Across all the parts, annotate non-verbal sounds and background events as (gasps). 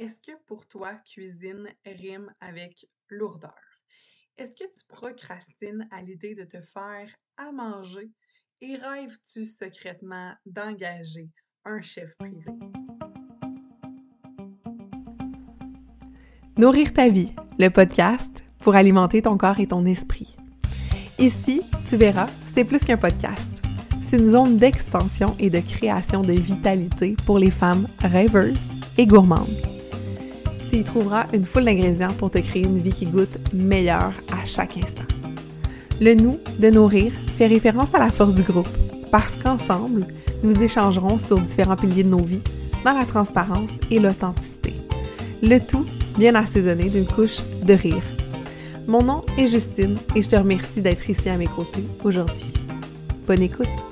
Est-ce que pour toi, cuisine rime avec lourdeur? Est-ce que tu procrastines à l'idée de te faire à manger et rêves-tu secrètement d'engager un chef privé? Nourrir ta vie, le podcast pour alimenter ton corps et ton esprit. Ici, tu verras, c'est plus qu'un podcast. C'est une zone d'expansion et de création de vitalité pour les femmes rêveuses et gourmandes tu y trouveras une foule d'ingrédients pour te créer une vie qui goûte meilleure à chaque instant. Le nous de nourrir fait référence à la force du groupe, parce qu'ensemble, nous échangerons sur différents piliers de nos vies dans la transparence et l'authenticité. Le tout bien assaisonné d'une couche de rire. Mon nom est Justine et je te remercie d'être ici à mes côtés aujourd'hui. Bonne écoute!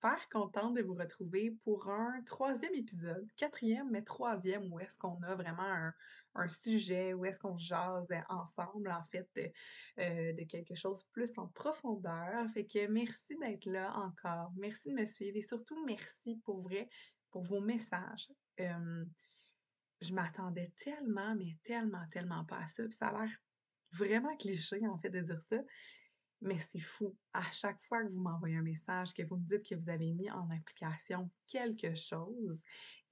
Super contente de vous retrouver pour un troisième épisode, quatrième, mais troisième, où est-ce qu'on a vraiment un, sujet, où est-ce qu'on jase ensemble, en fait, euh, de, quelque chose plus en profondeur. Fait que merci d'être là encore. Merci de me suivre et surtout merci pour vos messages. je m'attendais tellement, mais tellement, tellement pas à ça. Puis ça a l'air vraiment cliché, en fait, de dire ça. Mais c'est fou. À chaque fois que vous m'envoyez un message, que vous me dites que vous avez mis en application quelque chose,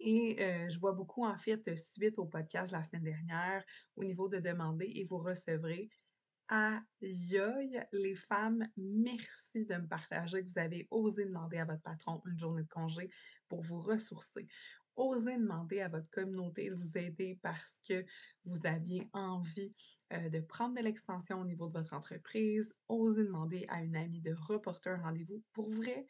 et je vois beaucoup, en fait, suite au podcast la semaine dernière, au niveau de demander et vous recevrez. Aïe, les femmes, merci de me partager que vous avez osé demander à votre patron une journée de congé pour vous ressourcer osez demander à votre communauté de vous aider parce que vous aviez envie euh, de prendre de l'expansion au niveau de votre entreprise. Osez demander à une amie de reporter un rendez-vous. Pour vrai,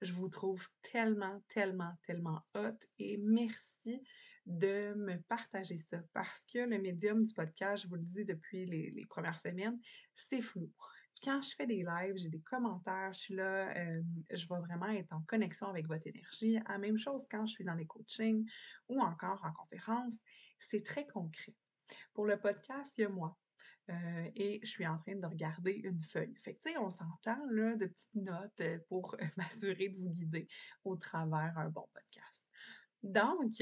je vous trouve tellement, tellement, tellement hot et merci de me partager ça parce que le médium du podcast, je vous le dis depuis les, les premières semaines, c'est flou quand je fais des lives, j'ai des commentaires, je suis là, je vais vraiment être en connexion avec votre énergie. La même chose quand je suis dans les coachings ou encore en conférence, c'est très concret. Pour le podcast, il y a moi. et je suis en train de regarder une feuille. Fait que, tu sais, on s'entend, là, de petites notes pour (laughs) m'assurer de vous guider au travers un bon podcast. Donc,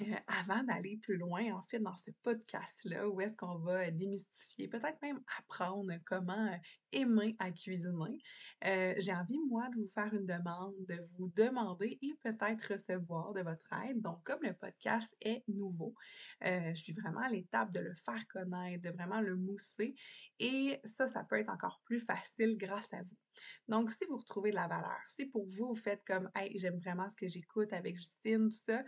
euh, avant d'aller plus loin, en fait, dans ce podcast-là, où est-ce qu'on va démystifier, peut-être même apprendre comment euh, aimer à cuisiner, euh, j'ai envie, moi, de vous faire une demande, de vous demander et peut-être recevoir de votre aide. Donc, comme le podcast est nouveau, je suis vraiment à l'étape de le faire connaître, de vraiment le mousser. Et ça, ça peut être encore plus facile grâce à vous. Donc, si vous retrouvez de la valeur, si pour vous, vous faites comme, hey, j'aime vraiment ce que j'écoute avec Justine, tout ça,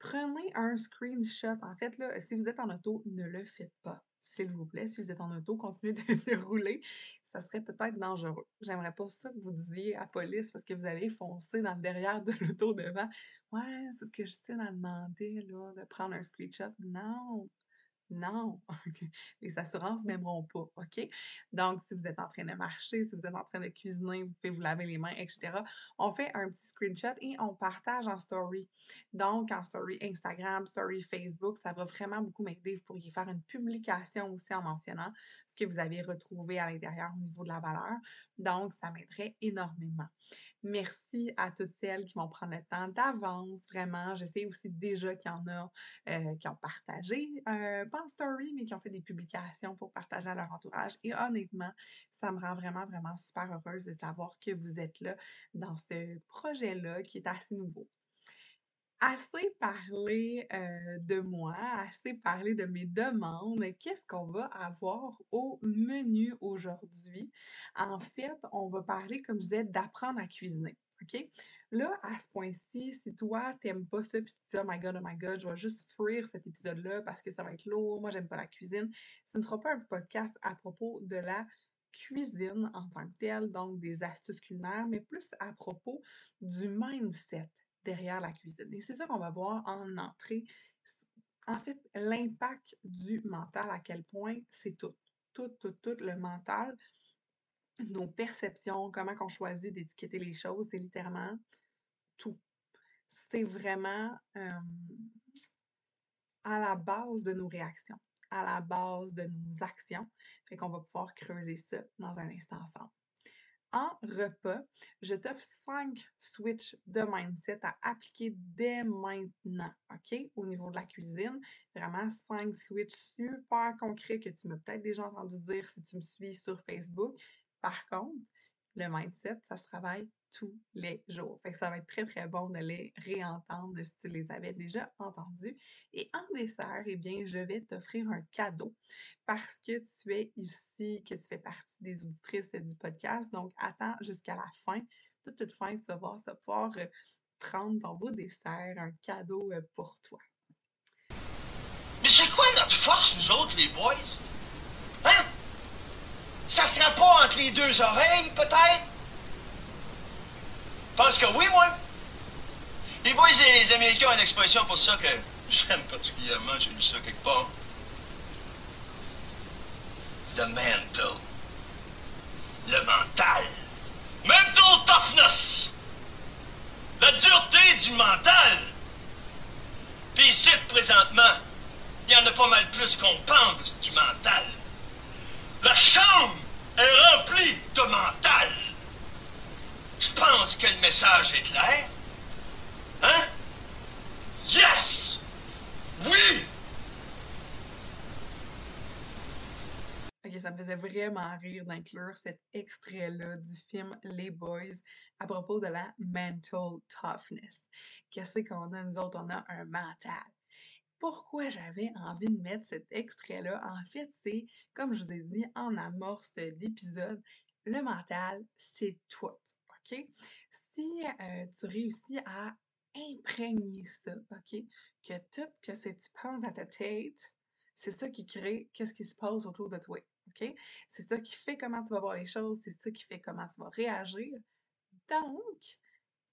prenez un screenshot. En fait, là, si vous êtes en auto, ne le faites pas. S'il vous plaît, si vous êtes en auto, continuez (laughs) de, rouler. Ça serait peut-être dangereux. J'aimerais pas ça que vous disiez à la police parce que vous avez foncé dans le derrière de (laughs) l'auto devant. Ouais, c'est ce que Justine a demandé, là, de prendre un screenshot. Non, non, (laughs) les assurances m'aimeront pas, OK? Donc, si vous êtes en train de marcher, si vous êtes en train de cuisiner, vous pouvez vous laver les mains, etc. On fait un petit screenshot et on partage en story. Donc, en story Instagram, story Facebook, ça va vraiment beaucoup m'aider. Vous pourriez faire une publication aussi en mentionnant que vous avez retrouvé à l'intérieur au niveau de la valeur. Donc, ça m'aiderait énormément. Merci à toutes celles qui vont prendre le temps d'avance, vraiment. Je sais aussi déjà qu'il y en a euh, qui ont partagé, euh, pas story, mais qui ont fait des publications pour partager à leur entourage. Et honnêtement, ça me rend vraiment, vraiment super heureuse de savoir que vous êtes là dans ce projet-là qui est assez nouveau assez parlé de moi, assez parlé de mes demandes. Qu'est-ce qu'on va avoir au menu aujourd'hui? En fait, on va parler, comme je disais, d'apprendre à cuisiner. OK? Là, à ce point-ci, si toi, t'aimes pas ça, puis tu dis, oh my god, oh my god, je vais juste fuir cet épisode-là parce que ça va être lourd, moi, j'aime pas la cuisine, ce ne sera pas un podcast à propos de la cuisine en tant que telle, donc des astuces culinaires, mais plus à propos du mindset derrière la cuisine. Et c'est ça qu'on va voir en entrée. En fait, l'impact du mental, à quel point c'est tout. Tout, tout, tout le mental, nos perceptions, comment on choisit d'étiqueter les choses, c'est littéralement tout. C'est vraiment à la base de nos réactions, à la base de nos actions. Fait qu'on va pouvoir creuser ça dans un instant ensemble. En repas, je t'offre cinq switches de mindset à appliquer dès maintenant, OK? Au niveau de la cuisine, vraiment cinq switches super concrets que tu m'as peut-être déjà entendu dire si tu me suis sur Facebook. Par contre, le mindset, ça se travaille tous les jours. Fait que ça va être très, très bon de les réentendre si tu les avais déjà entendus. Et en dessert, eh bien, je vais t'offrir un cadeau parce que tu es ici, que tu fais partie des auditrices du podcast. Donc, attends jusqu'à la fin. Toute, toute fin, tu vas voir, ça pouvoir euh, prendre ton beau dessert, un cadeau euh, pour toi. Mais c'est quoi notre force, nous autres, les boys? Hein? Ça sera pas entre les deux oreilles, peut-être? Pense que oui, moi. Les boys et les Américains ont une expression pour ça que j'aime particulièrement, j'ai lu ça quelque part. The mental. Le mental. Mental toughness. La dureté du mental. Puis ici, présentement, il y en a pas mal plus qu'on pense du mental. La chambre est remplie de mental. Pense que le message est clair? Hein? Yes! Oui! Ok, ça me faisait vraiment rire d'inclure cet extrait-là du film Les Boys à propos de la mental toughness. Qu'est-ce qu'on a, nous autres? On a un mental. Pourquoi j'avais envie de mettre cet extrait-là? En fait, c'est, comme je vous ai dit en amorce d'épisode, le mental, c'est tout. OK? Si euh, tu réussis à imprégner ça, OK? Que tout ce que tu penses dans ta tête, c'est ça qui crée qu'est-ce qui se passe autour de toi, OK? C'est ça qui fait comment tu vas voir les choses, c'est ça qui fait comment tu vas réagir. Donc,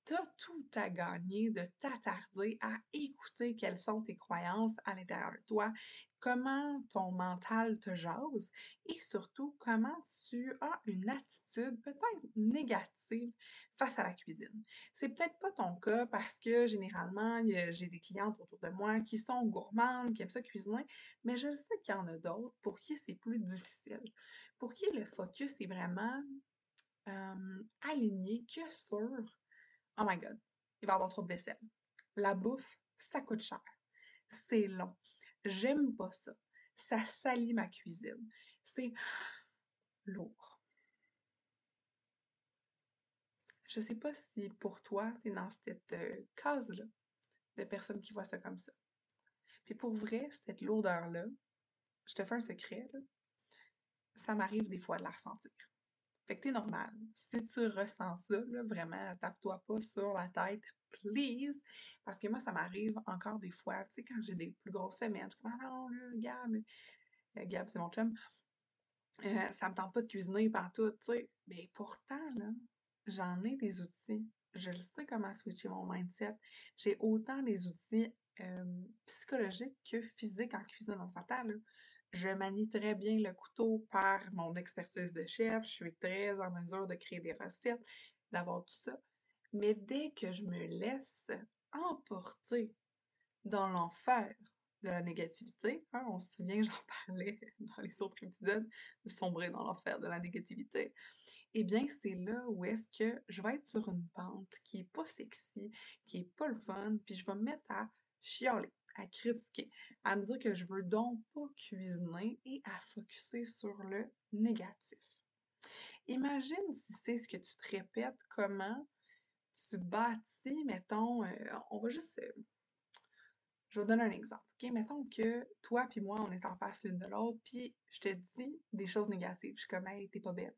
tu as tout à gagner de t'attarder à écouter quelles sont tes croyances à l'intérieur de toi, comment ton mental te jase et surtout comment tu as une attitude peut-être négative face à la cuisine. C'est peut-être pas ton cas parce que généralement, j'ai des clientes autour de moi qui sont gourmandes, qui aiment ça cuisiner, mais je sais qu'il y en a d'autres pour qui c'est plus difficile, pour qui le focus est vraiment aligné que sur Oh my god, il va avoir trop de vaisselle. La bouffe, ça coûte cher. C'est long. J'aime pas ça. Ça salit ma cuisine. C'est (gasps) lourd. Je sais pas si pour toi, tu es dans cette euh, case-là de personnes qui voient ça comme ça. Puis pour vrai, cette lourdeur-là, je te fais un secret, ça m'arrive des fois de la ressentir. Fait que t'es normal. Si tu ressens ça, là, vraiment, tape-toi pas sur la tête, please. Parce que moi, ça m'arrive encore des fois, tu sais, quand j'ai des plus grosses semaines, je comme, ah non, là, Gab, euh, Gab, c'est mon chum, euh, ça me tente pas de cuisiner partout, tu sais. Mais pourtant, là, j'en ai des outils. Je le sais comment switcher mon mindset. J'ai autant des outils euh, psychologiques que physiques en cuisine. On s'entend, là. Je manie très bien le couteau par mon expertise de chef. Je suis très en mesure de créer des recettes, d'avoir tout ça. Mais dès que je me laisse emporter dans l'enfer de la négativité, hein, on se souvient, (laughs) j'en parlais dans les autres épisodes, de sombrer dans l'enfer de la négativité, eh bien, c'est là où est-ce que je vais être sur une pente qui est pas sexy, qui est pas le fun, puis je vais me mettre à chialer à critiquer, à me dire que je veux donc pas cuisiner et à focuser sur le négatif. Imagine si c'est ce que tu te répètes, comment tu bâtis, mettons, euh, on va juste. Euh, je vais donner un exemple. Mettons que toi puis moi, on est en face l'une de l'autre, puis je te dis des choses négatives. Je suis comme, hey, t'es pas belle.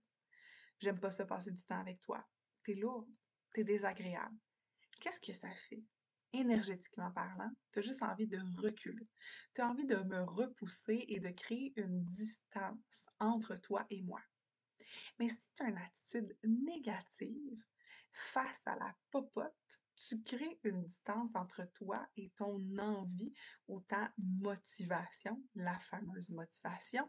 J'aime pas ça passer du temps avec toi. T'es lourde. T'es désagréable. Qu'est-ce que ça fait? Énergétiquement parlant, tu as juste envie de reculer. Tu as envie de me repousser et de créer une distance entre toi et moi. Mais si tu as une attitude négative face à la popote, tu crées une distance entre toi et ton envie ou ta motivation, la fameuse motivation.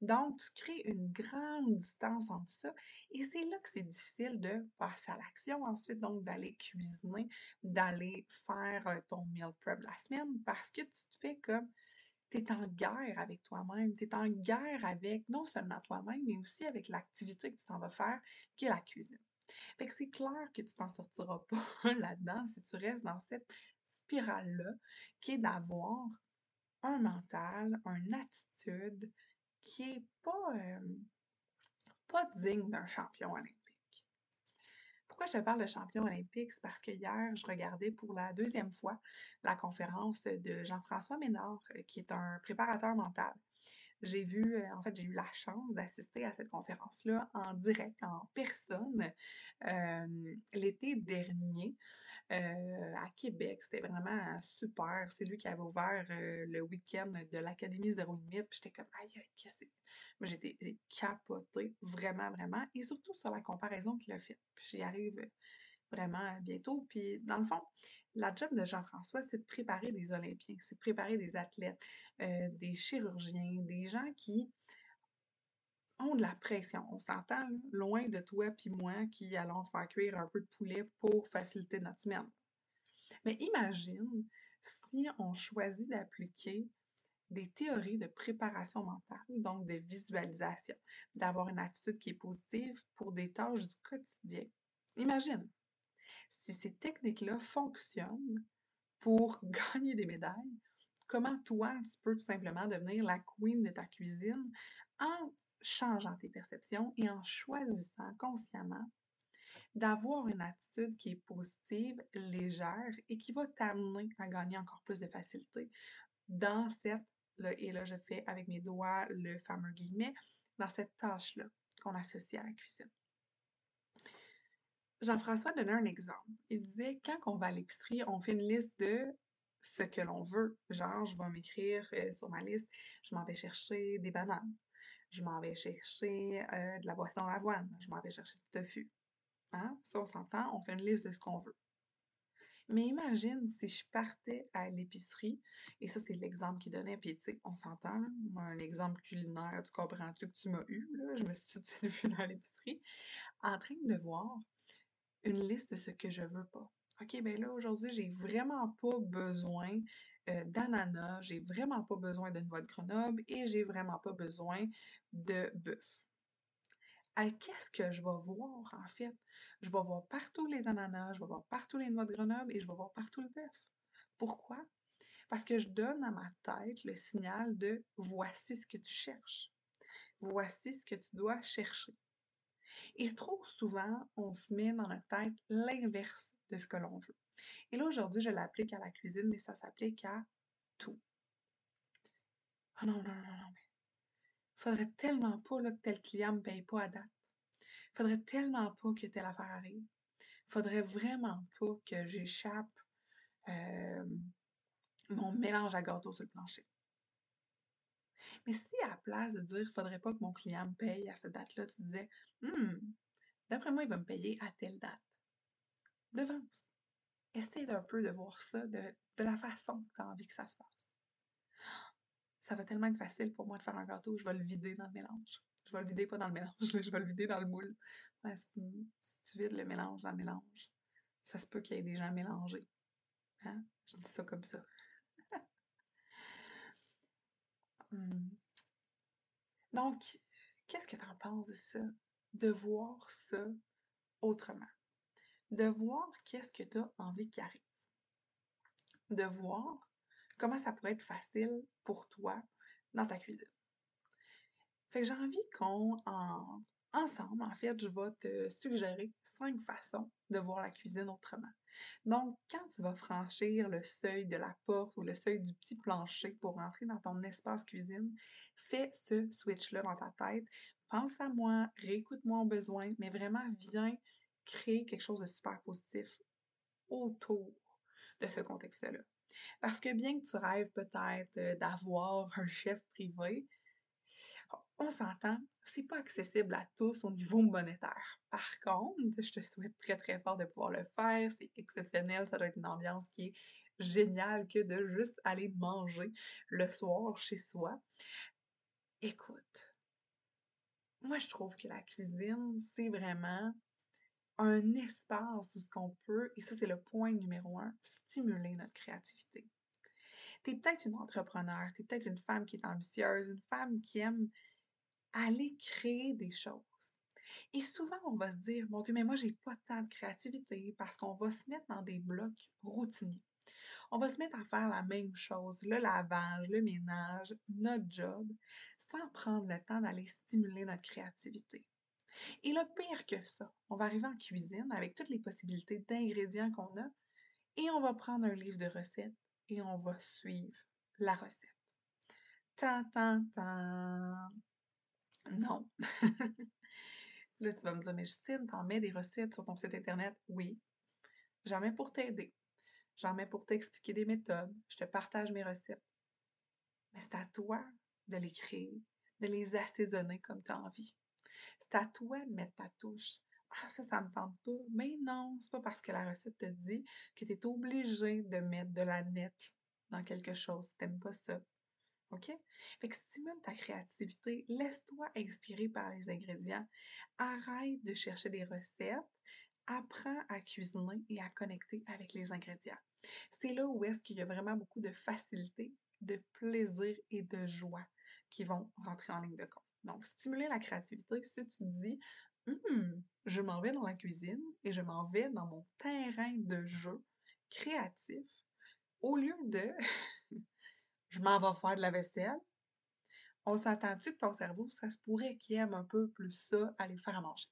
Donc, tu crées une grande distance entre ça et c'est là que c'est difficile de passer à l'action ensuite, donc d'aller cuisiner, d'aller faire ton meal prep la semaine parce que tu te fais comme tu es en guerre avec toi-même, tu es en guerre avec non seulement toi-même, mais aussi avec l'activité que tu t'en vas faire, qui est la cuisine. Fait que c'est clair que tu t'en sortiras pas (laughs) là-dedans si tu restes dans cette spirale-là, qui est d'avoir un mental, une attitude qui est pas, euh, pas digne d'un champion olympique. Pourquoi je te parle de champion olympique? C'est parce que hier, je regardais pour la deuxième fois la conférence de Jean-François Ménard, euh, qui est un préparateur mental. J'ai vu, euh, en fait, j'ai eu la chance d'assister à cette conférence-là en direct, en personne, euh, l'été dernier euh, à Québec. C'était vraiment super. C'est lui qui avait ouvert le week-end de l'Académie Zéro Limite. Puis j'étais comme, aïe, qu'est-ce que c'est? J'étais capotée, vraiment, vraiment. Et surtout sur la comparaison qu'il a faite. Puis j'y arrive vraiment bientôt. Puis dans le fond, la job de Jean-François, c'est de préparer des Olympiens, c'est de préparer des athlètes, euh, des chirurgiens, des gens qui ont de la pression. On s'entend loin de toi puis moi qui allons faire cuire un peu de poulet pour faciliter notre semaine. Mais imagine si on choisit d'appliquer des théories de préparation mentale, donc de visualisation, d'avoir une attitude qui est positive pour des tâches du quotidien. Imagine, si ces techniques-là fonctionnent pour (laughs) gagner des médailles, comment toi, tu peux tout simplement devenir la queen de ta cuisine en changeant tes perceptions et en choisissant consciemment d'avoir une attitude qui est positive, légère et qui va t'amener à gagner encore plus de facilité dans cette, et là je fais avec mes doigts le fameux guillemet, dans cette tâche-là qu'on associe à la cuisine. Jean-François donnait un exemple. Il disait, quand on va à l'épicerie, on fait une liste de ce que l'on veut. Genre, je vais m'écrire euh, sur ma liste, je m'en vais chercher des bananes, je m'en vais chercher euh, de la boisson d'avoine, je m'en vais chercher du tofu. Hein? Ça, on s'entend, on fait une liste de ce qu'on veut. Mais imagine si je partais à l'épicerie, et ça, c'est l'exemple qu'il donnait, puis tu sais, on s'entend, un exemple culinaire, tu comprends-tu que tu m'as eu, là? Je me suis (laughs) tout dans l'épicerie, en train de voir une liste de ce que je veux pas. OK, ben là, aujourd'hui, j'ai vraiment pas besoin euh, d'ananas, j'ai vraiment pas besoin de noix de Grenoble et j'ai vraiment pas besoin de bœuf. Qu'est-ce que je vais voir, en fait? Je vais voir partout les ananas, je vais voir partout les noix de Grenoble et je vais voir partout le bœuf. Pourquoi? Parce que je donne à ma tête le signal de voici ce que tu cherches. Voici ce que tu dois chercher. Et trop souvent, on se met dans la tête l'inverse de ce que l'on veut. Et là, aujourd'hui, je l'applique à la cuisine, mais ça s'applique à tout. Ah non, non, non, non, mais faudrait tellement pas que tel client me paye pas à date. Faudrait tellement pas que telle affaire arrive. Faudrait vraiment pas que j'échappe euh, mon mélange à gâteau sur le plancher. Mais si à la place de dire faudrait pas que mon client me paye à cette date-là, tu disais Hum, d'après moi, il va me payer à telle date. Devance. Essaye d'un peu de voir ça de, la façon que tu as envie que ça se passe. Ça va tellement être facile pour moi de faire un gâteau, je vais le vider dans le mélange. Je vais le vider pas dans le mélange, je vais le vider dans le moule. si, tu, vides le mélange dans le mélange, ça se peut qu'il y ait des gens mélangés. Hein? Je dis ça comme ça. Hum. Donc, qu'est-ce que tu en penses de ça? De voir ça autrement? De voir qu'est-ce que tu as envie qu'il. De voir comment ça pourrait être facile pour toi dans ta cuisine. Fait que j'ai envie qu'on, en, ensemble, en fait, je vais te suggérer cinq façons de voir la cuisine autrement. Donc, quand tu vas franchir le seuil de la porte ou le seuil du petit plancher pour rentrer dans ton espace cuisine, fais ce switch-là dans ta tête. Pense à moi, réécoute-moi au besoin, mais vraiment viens créer quelque chose de super positif autour de ce contexte-là. Parce que bien que tu rêves peut-être euh, d'avoir un chef privé, on s'entend, c'est pas accessible à tous au niveau monétaire. Par contre, je te souhaite très très fort de pouvoir le faire. C'est exceptionnel, ça doit être une ambiance qui est géniale que de juste aller manger le soir chez soi. Écoute, moi je trouve que la cuisine, c'est vraiment un espace où ce qu'on peut, et ça c'est le point numéro un, stimuler notre créativité. Tu es peut-être une entrepreneur, tu es peut-être une femme qui est ambitieuse, une femme qui aime aller créer des choses. Et souvent, on va se dire, mon Dieu, mais moi, j'ai pas tant de créativité parce qu'on va se mettre dans des blocs routiniers. On va se mettre à faire la même chose, le lavage, le ménage, notre job, sans prendre le temps d'aller stimuler notre créativité. Et le pire que ça, on va arriver en cuisine avec toutes les possibilités d'ingrédients qu'on a et on va prendre un livre de recettes et on va suivre la recette. Tan, tan, tan. Non. (laughs) Là, tu vas me dire, mais Justine, t'en mets des recettes sur ton site Internet? Oui. J'en mets pour t'aider. J'en mets pour t'expliquer des méthodes. Je te partage mes recettes. Mais c'est à toi de les créer, de les assaisonner comme tu as envie. C'est à toi de mettre ta touche. Ah, ça, ça me tente pas. Mais non, c'est pas parce que la recette te dit que tu es obligé de mettre de la nette dans quelque chose si t'aimes pas ça. OK? Fait que stimule ta créativité, laisse-toi inspirer par les ingrédients, arrête de chercher des recettes, apprends à cuisiner et à connecter avec les ingrédients. C'est là où est-ce qu'il y a vraiment beaucoup de facilité, de plaisir et de joie qui vont rentrer en ligne de compte. Donc, stimuler la créativité, si tu dis, hum, je m'en vais dans la cuisine et je m'en vais dans mon terrain de jeu créatif, au lieu de je m'en vais faire de la vaisselle, on s'entend-tu que ton cerveau, ça se pourrait qu'il aime un peu plus ça, aller faire à manger?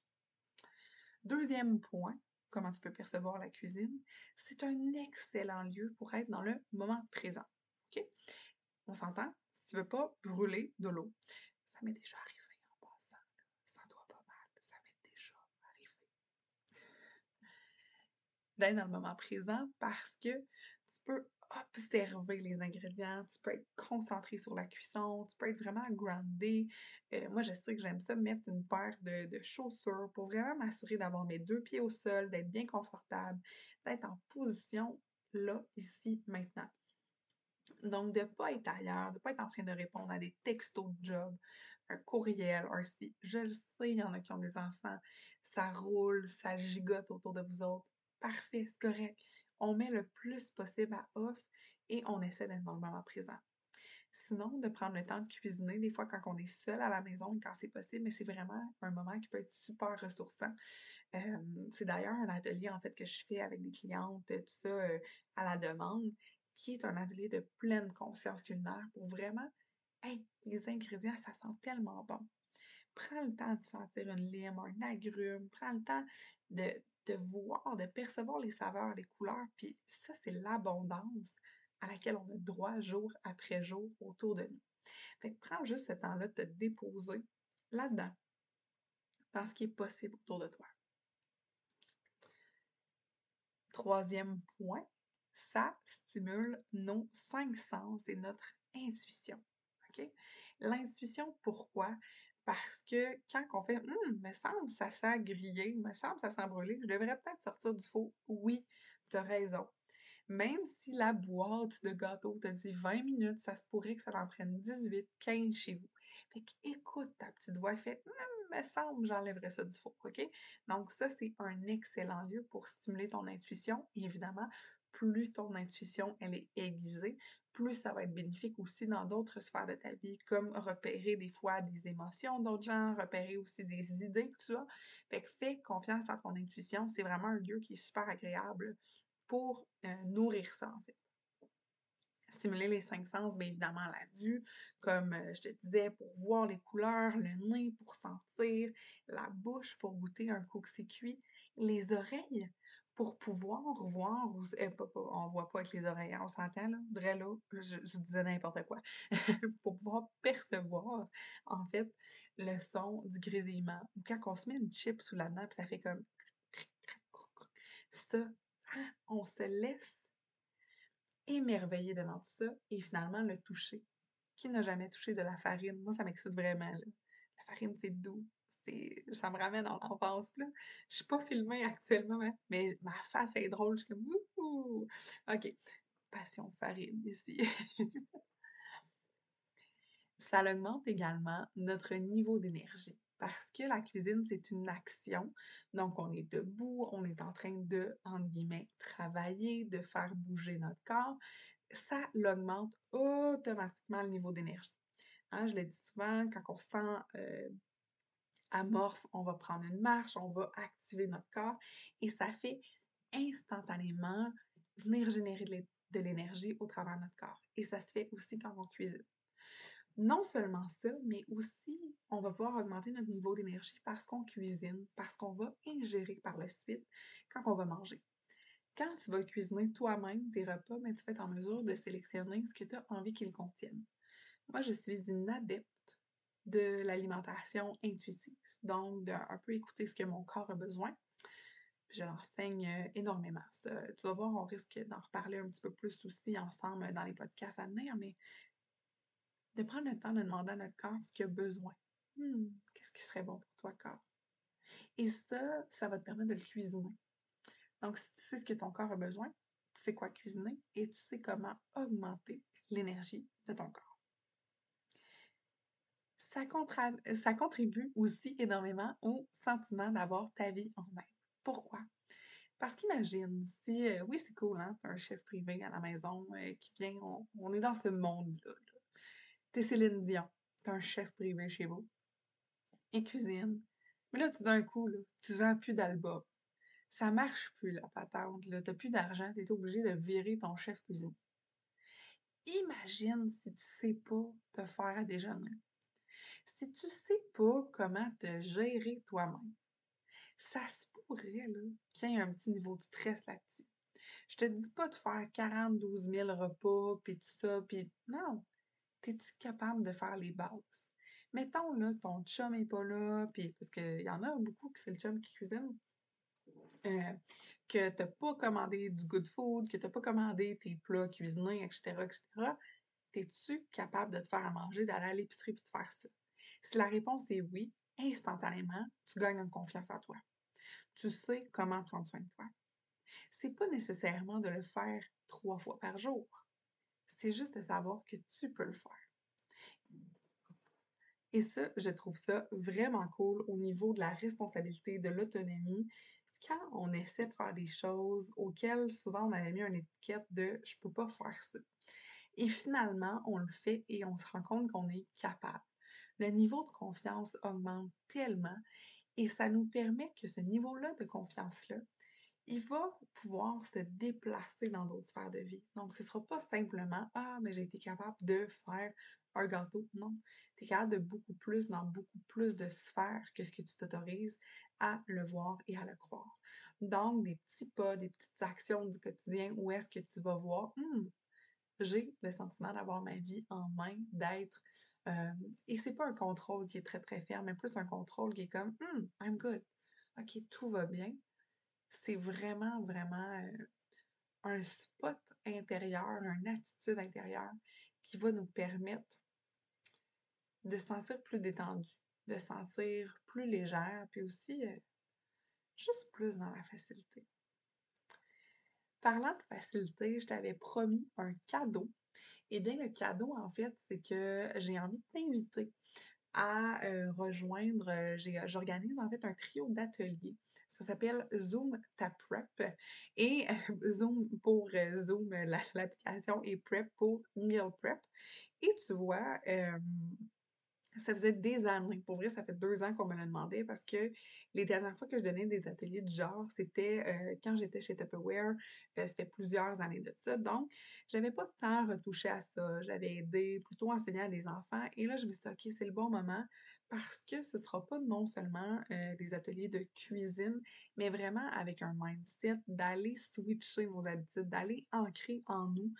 Deuxième point, comment tu peux percevoir la cuisine, c'est un excellent lieu pour être dans le moment présent. OK? On s'entend? Si tu veux pas brûler de l'eau, ça m'est déjà arrivé en passant. Ça doit pas mal. Ça m'est déjà arrivé. D'être dans le moment présent parce que tu peux observer les ingrédients, tu peux être concentré sur la cuisson, tu peux être vraiment groundé. Euh, moi, je sais que j'aime ça mettre une paire de, de chaussures pour vraiment m'assurer d'avoir mes deux pieds au sol, d'être bien confortable, d'être en position là, ici, maintenant. Donc, de ne pas être ailleurs, de ne pas être en train de répondre à des textos de job, un courriel, un site. Je le sais, il y en a qui ont des enfants, ça roule, ça gigote autour de vous autres. Parfait, c'est correct on met le plus possible à off et on essaie d'être dans le moment présent. Sinon, de prendre le temps de cuisiner, des fois quand on est seul à la maison quand c'est possible, mais c'est vraiment un moment qui peut être super ressourçant. c'est d'ailleurs un atelier en fait que je fais avec des clientes, tout ça euh, à la demande, qui est un atelier de pleine conscience culinaire pour vraiment, hey, les ingrédients, ça sent tellement bon. Prends le temps de sentir une lime, un agrume, prends le temps de, de voir, de percevoir les saveurs, les couleurs. Puis ça, c'est l'abondance à laquelle on a droit jour après jour autour de nous. Fait que prends juste ce temps-là de te déposer là-dedans, dans ce qui est possible autour de toi. Troisième point, ça stimule nos cinq sens et notre intuition. OK? L'intuition, pourquoi? Parce que quand on fait Hum, me semble ça sent grillé, me semble ça sent brûlé, je devrais peut-être sortir du four. Oui, tu as raison. Même si la boîte de gâteau te dit 20 minutes, ça se pourrait que ça en prenne 18, 15 chez vous. Fait écoute ta petite voix et fait hum, me semble j'enlèverais ça du four, OK? Donc ça, c'est un excellent lieu pour stimuler ton intuition. évidemment, plus ton intuition elle est aiguisée, plus ça va être bénéfique aussi dans d'autres sphères de ta vie, comme repérer des fois des émotions d'autres gens, repérer aussi des idées que tu as. Fait fais confiance à ton intuition, c'est vraiment un lieu qui est super agréable pour euh, nourrir ça en fait. Stimuler les cinq sens, bien évidemment la vue, comme euh, je te disais, pour voir les couleurs, le nez pour sentir, la bouche pour goûter un cookie cuit, les oreilles pour pouvoir voir, ou, eh, on voit pas avec les oreilles, hein, on s'entend là, vrai là, je, disais n'importe quoi, (laughs) pour pouvoir percevoir en fait le son du grésillement. Ou quand on se met une chip sous la dent, puis ça fait comme ça, hein, on se laisse émerveiller devant tout ça et finalement le toucher. Qui n'a jamais touché de la farine? Moi, ça m'excite vraiment. La farine, c'est doux, ça me ramène en enfance. Là. Je suis pas filmée actuellement, hein, mais ma face est drôle. Je suis comme Wouhou! OK. Passion farine ici. (laughs) ça augmente également notre niveau d'énergie. parce que la cuisine, c'est une action. Donc, on est debout, on est en train de, entre guillemets, travailler, de faire bouger notre corps. Ça l'augmente automatiquement le niveau d'énergie. Hein, je l'ai dit souvent, quand on se sent euh, amorphe, on va prendre une marche, on va activer notre corps et ça fait instantanément venir générer de l'énergie au travers de notre corps. Et ça se fait aussi quand on cuisine. Non seulement ça, mais aussi on va pouvoir augmenter notre niveau d'énergie parce qu'on cuisine, parce qu'on va ingérer par la suite quand on va manger. Quand tu vas cuisiner toi-même tes repas, mais tu vas être en mesure de sélectionner ce que tu as envie qu'ils contiennent. Moi, je suis une adepte de l'alimentation intuitive, donc d'un peu écouter ce que mon corps a besoin. Je l'enseigne euh, énormément. tu vas voir, on risque d'en reparler un petit peu plus aussi ensemble dans les podcasts à venir, mais de prendre le temps de demander à notre corps ce qu'il a besoin. Hmm, qu'est-ce qui serait bon pour toi, corps? Et ça, ça va te permettre de le cuisiner. Donc, si tu sais ce que ton corps a besoin, tu sais quoi cuisiner et tu sais comment augmenter l'énergie de ton corps. Ça, contribue aussi énormément au sentiment d'avoir ta vie en main. Pourquoi? Parce qu'imagine, si, euh, oui, c'est cool, hein, un chef privé à la maison euh, qui vient, on, est dans ce monde-là. T'es Céline Dion, t'as un chef privé chez vous, il cuisine. Mais là, tout d'un coup, là, tu vends plus d'albums. Ça marche plus, la patente. Là. T'as plus d'argent, t'es obligé de virer ton chef cuisine. Imagine si tu sais pas te faire à déjeuner. Si tu sais pas comment te gérer toi-même. Ça se pourrait, qu'il y ait un petit niveau de stress là-dessus. Je te dis pas de faire 42 000 repas, puis tout ça, puis non. T'es-tu capable de faire les bases? Mettons, là, ton chum est pas là, puis parce qu'il y en a beaucoup que c'est le chum qui cuisine, euh, que t'as pas commandé du good food, que t'as pas commandé tes plats cuisinés, etc., etc., t'es-tu capable de te faire à manger, d'aller à l'épicerie puis de faire ça? Si la réponse est oui, instantanément, tu gagnes en confiance en toi. Tu sais comment prendre soin de toi. C'est pas nécessairement de le faire trois fois par jour. C'est juste de savoir que tu peux le faire. Et ça, je trouve ça vraiment cool au niveau de la responsabilité, de l'autonomie, quand on essaie de faire des choses auxquelles souvent on avait mis une étiquette de je peux pas faire ça. Et finalement, on le fait et on se rend compte qu'on est capable. Le niveau de confiance augmente tellement et ça nous permet que ce niveau-là de confiance-là, il va pouvoir se déplacer dans d'autres sphères de vie. Donc, ce ne sera pas simplement Ah, mais j'ai été capable de faire un gâteau. Non. Tu es capable de beaucoup plus, dans beaucoup plus de sphères que ce que tu t'autorises à le voir et à le croire. Donc, des petits pas, des petites actions du quotidien où est-ce que tu vas voir, hum, j'ai le sentiment d'avoir ma vie en main, d'être. Euh, et c'est pas un contrôle qui est très très ferme, mais plus un contrôle qui est comme, hum, I'm good. Ok, tout va bien. C'est vraiment, vraiment un spot intérieur, une attitude intérieure qui va nous permettre de se sentir plus détendu, de se sentir plus légère, puis aussi juste plus dans la facilité. Parlant de facilité, je t'avais promis un cadeau. Eh bien, le cadeau, en fait, c'est que j'ai envie de t'inviter à euh, rejoindre, euh, j'organise en fait un trio d'ateliers. Ça s'appelle Zoom Ta Prep et Zoom pour Zoom, l'application et Prep pour Meal Prep. Et tu vois, ça faisait des années. Pour vrai, ça fait deux ans qu'on me l'a demandé parce que les dernières fois que je donnais des ateliers du genre, c'était euh, quand j'étais chez Tupperware. Euh, ça fait plusieurs années de ça. Donc, j'avais pas tant retouché à ça. J'avais aidé, plutôt enseigné à des enfants. Et là, je me suis dit, OK, c'est le bon moment parce que ce sera pas non seulement euh, des ateliers de cuisine, mais vraiment avec un mindset d'aller switcher nos habitudes, d'aller ancrer en nous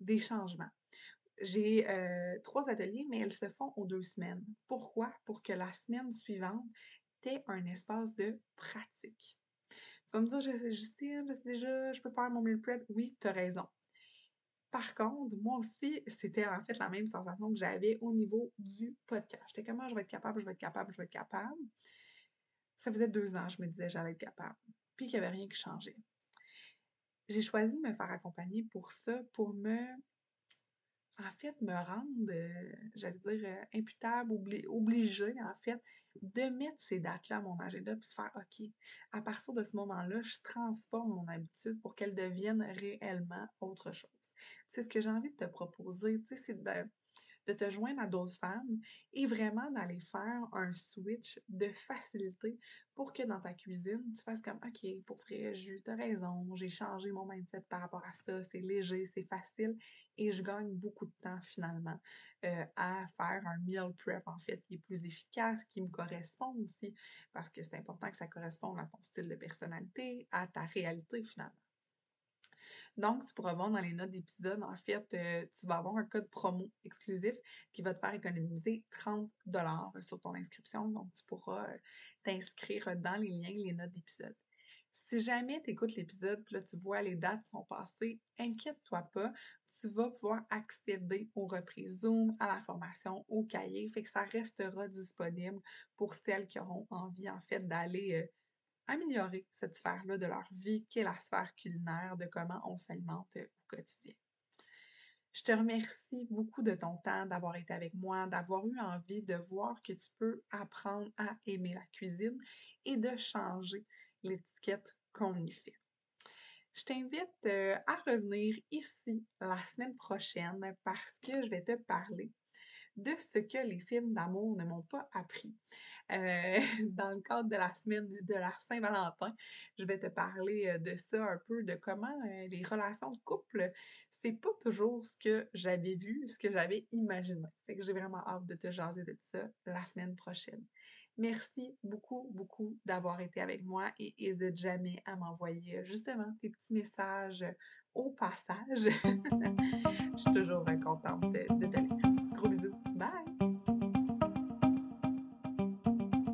des changements. J'ai euh, trois ateliers, mais elles se font aux deux semaines. Pourquoi? Pour que la semaine suivante, tu aies un espace de pratique. Tu vas me dire, Justine, déjà, je peux faire mon meal prep. Oui, tu as raison. Par contre, moi aussi, c'était en fait la même sensation que j'avais au niveau du podcast. J'étais comme, ah, je vais être capable, je vais être capable, je vais être capable. Ça faisait deux ans, je me disais, j'allais être capable. Puis qu'il n'y avait rien qui changeait. J'ai choisi de me faire accompagner pour ça, pour me en fait, me rendre, euh, j'allais dire, euh, imputable, obligée, en fait, de mettre ces dates-là à mon agenda, puis de faire, OK, à partir de ce moment-là, je transforme mon habitude pour qu'elle devienne réellement autre chose. C'est ce que j'ai envie de te proposer, tu sais, c'est de de te joindre à d'autres femmes et vraiment d'aller faire un switch de facilité pour que dans ta cuisine, tu fasses comme OK, pour vrai, tu as raison, j'ai changé mon mindset par rapport à ça, c'est léger, c'est facile et je gagne beaucoup de temps finalement euh, à faire un meal prep en fait qui est plus efficace, qui me correspond aussi parce que c'est important que ça corresponde à ton style de personnalité, à ta réalité finalement. Donc, tu pourras voir dans les notes d'épisode, en fait, euh, tu vas avoir un code promo exclusif qui va te faire économiser 30 sur ton inscription. Donc, tu pourras euh, t'inscrire dans les liens, les notes d'épisode. Si jamais tu écoutes l'épisode, là, tu vois les dates sont passées, inquiète-toi pas, tu vas pouvoir accéder aux reprises Zoom, à la formation, au cahier, fait que ça restera disponible pour celles qui auront envie, en fait, d'aller euh, améliorer cette sphère-là de leur vie, qui est la sphère culinaire, de comment on s'alimente euh, au quotidien. Je te remercie beaucoup de ton temps, d'avoir été avec moi, d'avoir eu envie de voir que tu peux apprendre à aimer la cuisine et de changer l'étiquette qu'on y fait. Je t'invite euh, à revenir ici la semaine prochaine parce que je vais te parler de ce que les films d'amour ne m'ont pas appris. Euh, (laughs) dans le cadre de la semaine de la Saint-Valentin, je vais te parler euh, de ça un peu, de comment euh, les relations de couple, c'est pas toujours ce que j'avais vu, ce que j'avais imaginé. Fait que j'ai vraiment hâte de te jaser de ça la semaine prochaine. Merci beaucoup, beaucoup d'avoir été avec moi et n'hésite jamais à m'envoyer justement tes petits messages au passage. (laughs) Je suis toujours contente de te lire. Gros bisous. Bye!